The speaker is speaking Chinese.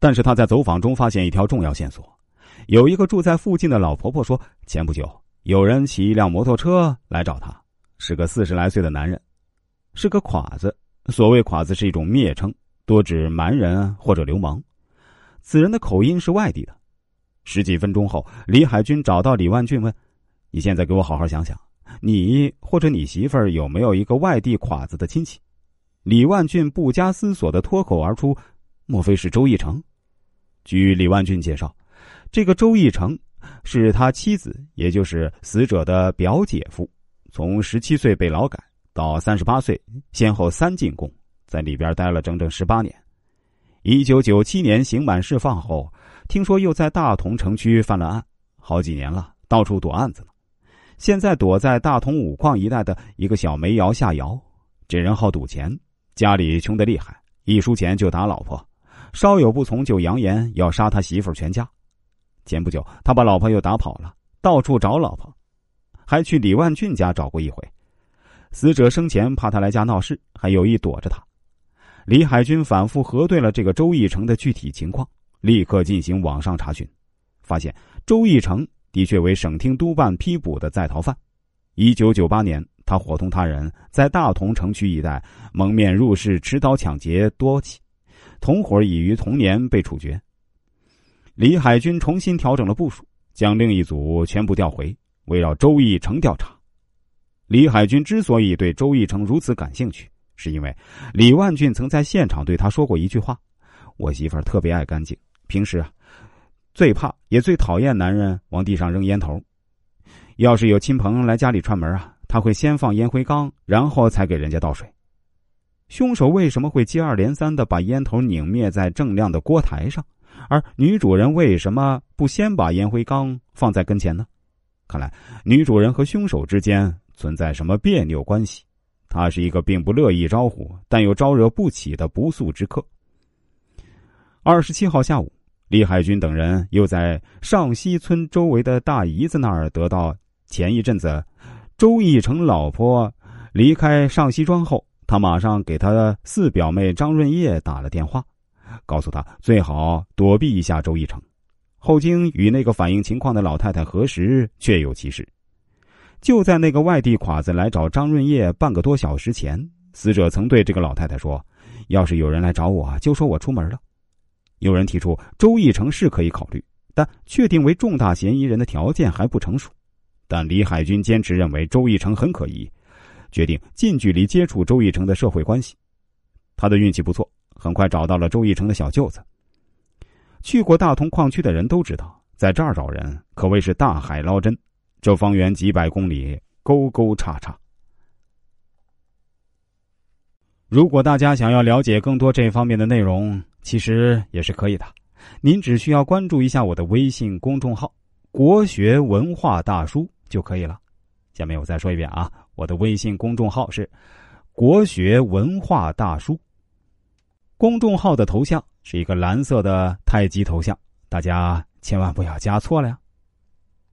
但是他在走访中发现一条重要线索：有一个住在附近的老婆婆说，前不久有人骑一辆摩托车来找她，是个四十来岁的男人，是个侉子。所谓侉子是一种蔑称，多指蛮人或者流氓。此人的口音是外地的。十几分钟后，李海军找到李万俊问：“你现在给我好好想想，你或者你媳妇儿有没有一个外地侉子的亲戚？”李万俊不加思索的脱口而出：“莫非是周义成？”据李万俊介绍，这个周义成是他妻子，也就是死者的表姐夫。从十七岁被劳改到三十八岁，先后三进宫，在里边待了整整十八年。一九九七年刑满释放后，听说又在大同城区犯了案，好几年了，到处躲案子呢。现在躲在大同五矿一带的一个小煤窑下窑。这人好赌钱，家里穷得厉害，一输钱就打老婆。稍有不从，就扬言要杀他媳妇全家。前不久，他把老婆又打跑了，到处找老婆，还去李万俊家找过一回。死者生前怕他来家闹事，还有意躲着他。李海军反复核对了这个周义成的具体情况，立刻进行网上查询，发现周义成的确为省厅督办批捕的在逃犯。一九九八年，他伙同他人在大同城区一带蒙面入室，持刀抢劫多起。同伙已于同年被处决。李海军重新调整了部署，将另一组全部调回，围绕周义成调查。李海军之所以对周义成如此感兴趣，是因为李万俊曾在现场对他说过一句话：“我媳妇儿特别爱干净，平时啊，最怕也最讨厌男人往地上扔烟头。要是有亲朋来家里串门啊，他会先放烟灰缸，然后才给人家倒水。”凶手为什么会接二连三的把烟头拧灭在正亮的锅台上，而女主人为什么不先把烟灰缸放在跟前呢？看来女主人和凶手之间存在什么别扭关系。他是一个并不乐意招呼，但又招惹不起的不速之客。二十七号下午，李海军等人又在上西村周围的大姨子那儿得到前一阵子周义成老婆离开上西庄后。他马上给他四表妹张润叶打了电话，告诉他最好躲避一下周一成。后经与那个反映情况的老太太核实，确有其事。就在那个外地侉子来找张润叶半个多小时前，死者曾对这个老太太说：“要是有人来找我，就说我出门了。”有人提出周义成是可以考虑，但确定为重大嫌疑人的条件还不成熟。但李海军坚持认为周义成很可疑。决定近距离接触周义成的社会关系，他的运气不错，很快找到了周义成的小舅子。去过大同矿区的人都知道，在这儿找人可谓是大海捞针，这方圆几百公里沟沟叉叉。如果大家想要了解更多这方面的内容，其实也是可以的，您只需要关注一下我的微信公众号“国学文化大叔”就可以了。下面我再说一遍啊。我的微信公众号是“国学文化大叔”，公众号的头像是一个蓝色的太极头像，大家千万不要加错了呀。